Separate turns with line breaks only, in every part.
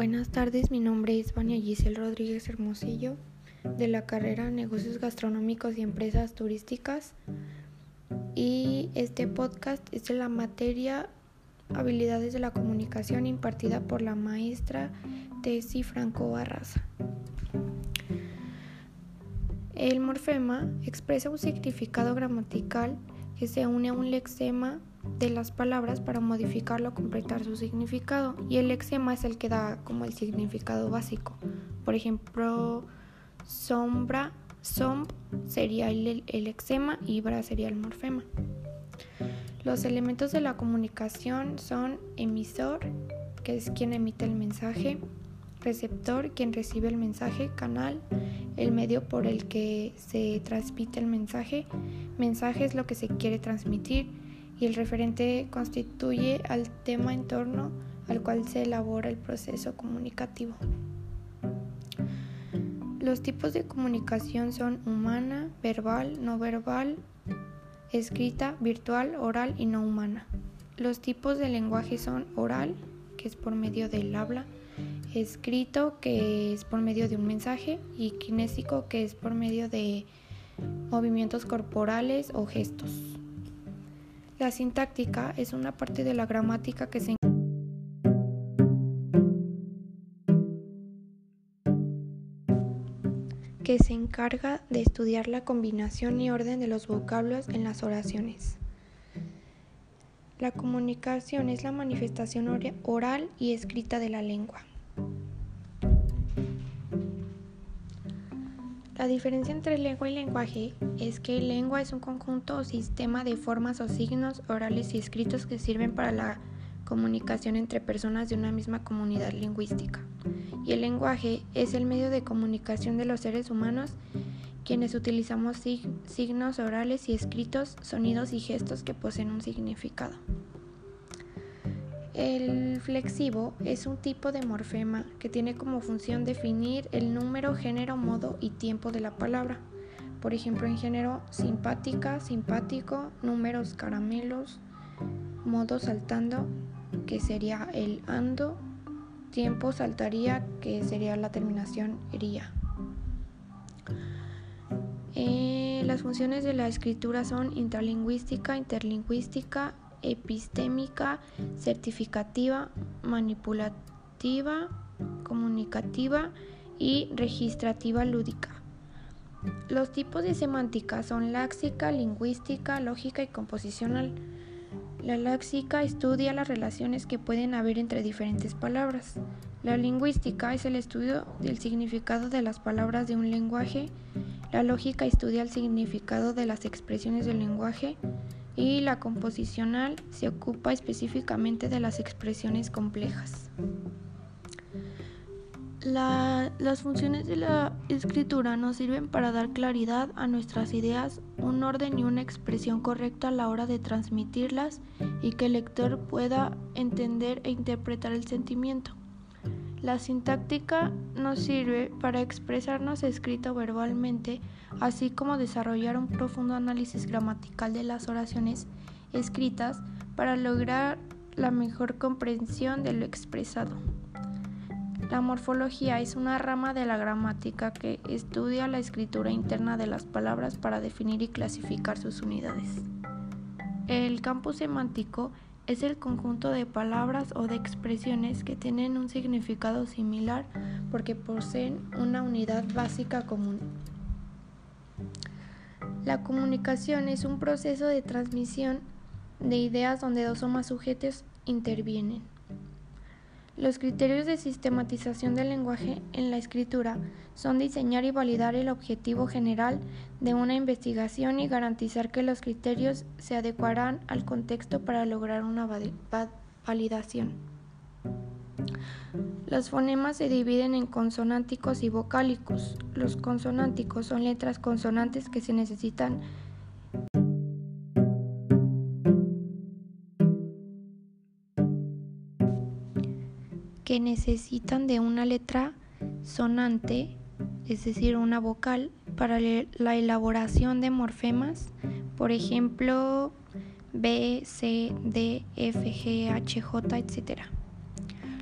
Buenas tardes, mi nombre es Vania Giselle Rodríguez Hermosillo de la carrera Negocios Gastronómicos y Empresas Turísticas y este podcast es de la materia Habilidades de la Comunicación impartida por la maestra Tessy Franco Barraza. El morfema expresa un significado gramatical que se une a un lexema de las palabras para modificarlo o completar su significado. Y el lexema es el que da como el significado básico. Por ejemplo, sombra, somb sería el, el y bra sería el morfema. Los elementos de la comunicación son emisor, que es quien emite el mensaje, receptor, quien recibe el mensaje, canal, el medio por el que se transmite el mensaje, mensaje es lo que se quiere transmitir y el referente constituye al tema en torno al cual se elabora el proceso comunicativo. Los tipos de comunicación son humana, verbal, no verbal, escrita, virtual, oral y no humana. Los tipos de lenguaje son oral, que es por medio del habla, escrito, que es por medio de un mensaje, y kinésico, que es por medio de movimientos corporales o gestos. La sintáctica es una parte de la gramática que se que se encarga de estudiar la combinación y orden de los vocablos en las oraciones. La comunicación es la manifestación oral y escrita de la lengua. La diferencia entre lengua y lenguaje es que lengua es un conjunto o sistema de formas o signos orales y escritos que sirven para la comunicación entre personas de una misma comunidad lingüística. Y el lenguaje es el medio de comunicación de los seres humanos quienes utilizamos signos orales y escritos, sonidos y gestos que poseen un significado. El flexivo es un tipo de morfema que tiene como función definir el número, género, modo y tiempo de la palabra. Por ejemplo, en género simpática, simpático, números caramelos, modo saltando, que sería el ando, tiempo saltaría, que sería la terminación iría. Eh, las funciones de la escritura son intralingüística, interlingüística, epistémica, certificativa, manipulativa, comunicativa y registrativa lúdica. Los tipos de semántica son láxica, lingüística, lógica y composicional. La láxica estudia las relaciones que pueden haber entre diferentes palabras. La lingüística es el estudio del significado de las palabras de un lenguaje. La lógica estudia el significado de las expresiones del lenguaje y la composicional se ocupa específicamente de las expresiones complejas. las funciones de la escritura nos sirven para dar claridad a nuestras ideas, un orden y una expresión correcta a la hora de transmitirlas y que el lector pueda entender e interpretar el sentimiento. La sintáctica nos sirve para expresarnos escrito verbalmente, así como desarrollar un profundo análisis gramatical de las oraciones escritas para lograr la mejor comprensión de lo expresado. La morfología es una rama de la gramática que estudia la escritura interna de las palabras para definir y clasificar sus unidades. El campo semántico es el conjunto de palabras o de expresiones que tienen un significado similar porque poseen una unidad básica común. La comunicación es un proceso de transmisión de ideas donde dos o más sujetos intervienen. Los criterios de sistematización del lenguaje en la escritura son diseñar y validar el objetivo general de una investigación y garantizar que los criterios se adecuarán al contexto para lograr una validación. Los fonemas se dividen en consonánticos y vocálicos. Los consonánticos son letras consonantes que se necesitan que necesitan de una letra sonante, es decir, una vocal, para la elaboración de morfemas, por ejemplo, B, C, D, F, G, H, J, etc.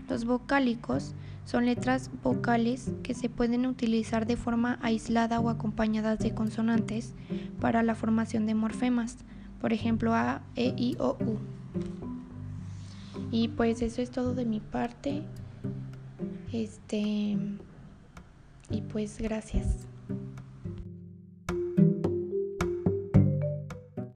Los vocálicos son letras vocales que se pueden utilizar de forma aislada o acompañadas de consonantes para la formación de morfemas, por ejemplo A, E, I, O, U. Y pues eso es todo de mi parte. Este. Y pues gracias.